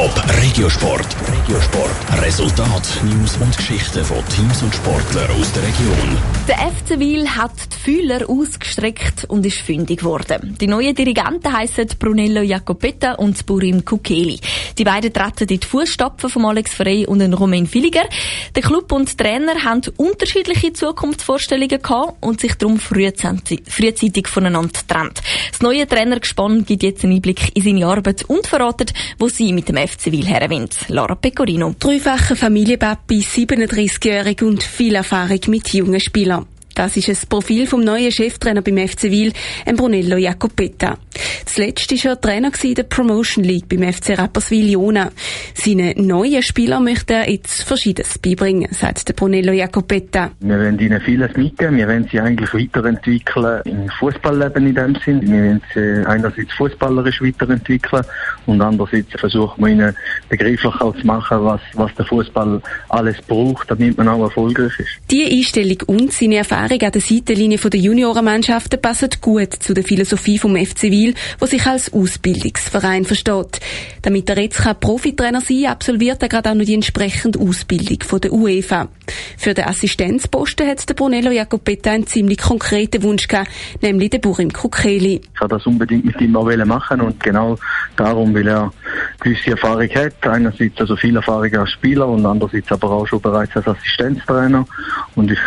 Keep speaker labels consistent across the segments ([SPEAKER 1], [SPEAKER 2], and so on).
[SPEAKER 1] Top Regiosport. Regiosport. Resultat, News und Geschichten von Teams und Sportlern aus der Region.
[SPEAKER 2] Der FC Wil hat die Fühler ausgestreckt und ist fündig geworden. Die neuen Dirigenten heißen Brunello Jacopetta und Burim Kukeli. Die beiden treten in die Fußstapfen von Alex Frey und Romain Filiger. Der Club und Trainer haben unterschiedliche Zukunftsvorstellungen und sich darum frühzeitig voneinander getrennt. Das neue Trainergespann gibt jetzt einen Einblick in seine Arbeit und verratet, wo sie mit dem FC Wil herwindet. Lara Pecorino.
[SPEAKER 3] Dreifache Familienpapi, 37-jährig und viel Erfahrung mit jungen Spielern. Das ist das Profil vom neuen Cheftrainer beim FC Wil, Brunello Jacopetta. Zuletzt war er Trainer in der Promotion League beim FC Rapperswil-Jona. Seinen neuen Spielern möchte er jetzt Verschiedenes beibringen, sagt der Brunello Jacopetta.
[SPEAKER 4] Wir wollen ihnen vieles mitgeben. Wir wollen sie eigentlich weiterentwickeln im Fußballleben in dem Sinn. Wir wollen sie einerseits fußballerisch weiterentwickeln und andererseits versuchen wir ihnen begrifflich auch zu machen, was, was der Fußball alles braucht, damit man auch erfolgreich ist.
[SPEAKER 3] Die Einstellung und seine Erfahrung an der Seitenlinie der Juniorenmannschaften passen gut zu der Philosophie vom FC Wil, wo sich als Ausbildungsverein versteht. Damit er jetzt Profitrainer sein kann, absolviert er gerade auch noch die entsprechende Ausbildung von der UEFA. Für den Assistenzposten hat der Brunello Jacopetta einen ziemlich konkreten Wunsch gehabt, nämlich den Burim Kukeli.
[SPEAKER 4] Ich das unbedingt mit ihm auch machen und genau darum, weil er gewisse Erfahrung hat. Einerseits also viel Erfahrung als Spieler und andererseits aber auch schon bereits als Assistenztrainer. Und ich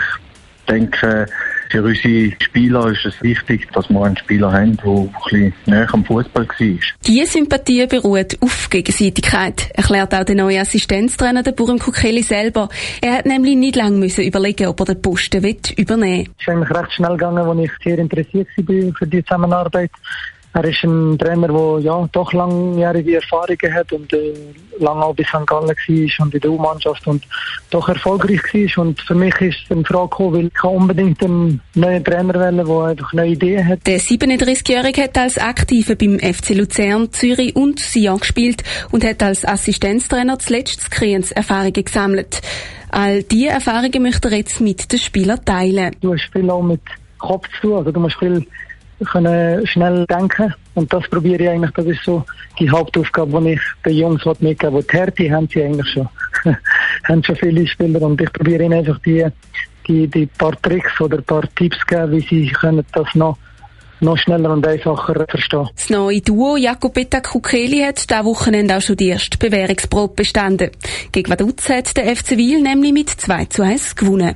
[SPEAKER 4] denke, für unsere Spieler ist es wichtig, dass wir einen Spieler haben, der ein bisschen näher am Fußball war.
[SPEAKER 3] Diese Sympathie beruht auf Gegenseitigkeit, erklärt auch der neue Assistenztrainer, der Burim Kukeli selber. Er hat nämlich nicht lange müssen überlegen, ob er den Posten übernehmen will.
[SPEAKER 5] Es ist eigentlich recht schnell gegangen, als ich sehr interessiert war für die Zusammenarbeit. Er ist ein Trainer, der ja, doch langjährige Erfahrungen hat und äh, lange auch bis St. Gallen war und in der U-Mannschaft und doch erfolgreich war. Und für mich ist es eine Frage gekommen, weil ich unbedingt einen neuen Trainer wählen, der einfach neue Ideen hat.
[SPEAKER 3] Der 37-Jährige hat als Aktiver beim FC Luzern, Zürich und Sion gespielt und hat als Assistenztrainer zuletzt Kriens Erfahrungen gesammelt. All diese Erfahrungen möchte er jetzt mit den Spielern teilen.
[SPEAKER 5] Du hast viel auch mit Kopf zu also du musst viel können schnell denken. Und das probiere ich eigentlich, das ist so die Hauptaufgabe, die ich den Jungs mitgeben will. Die Härte haben sie eigentlich schon. haben schon viele Spieler und ich probiere ihnen einfach die, die, die paar Tricks oder paar Tipps geben, wie sie können das noch noch schneller und einfacher verstehen.
[SPEAKER 3] Das neue Duo Jacopetta Kukeli hat dieses Wochenende auch schon die erste Bewährungsprobe bestanden. Gegen Vaduz hat der FC Wiel nämlich mit 2 zu 1 gewonnen.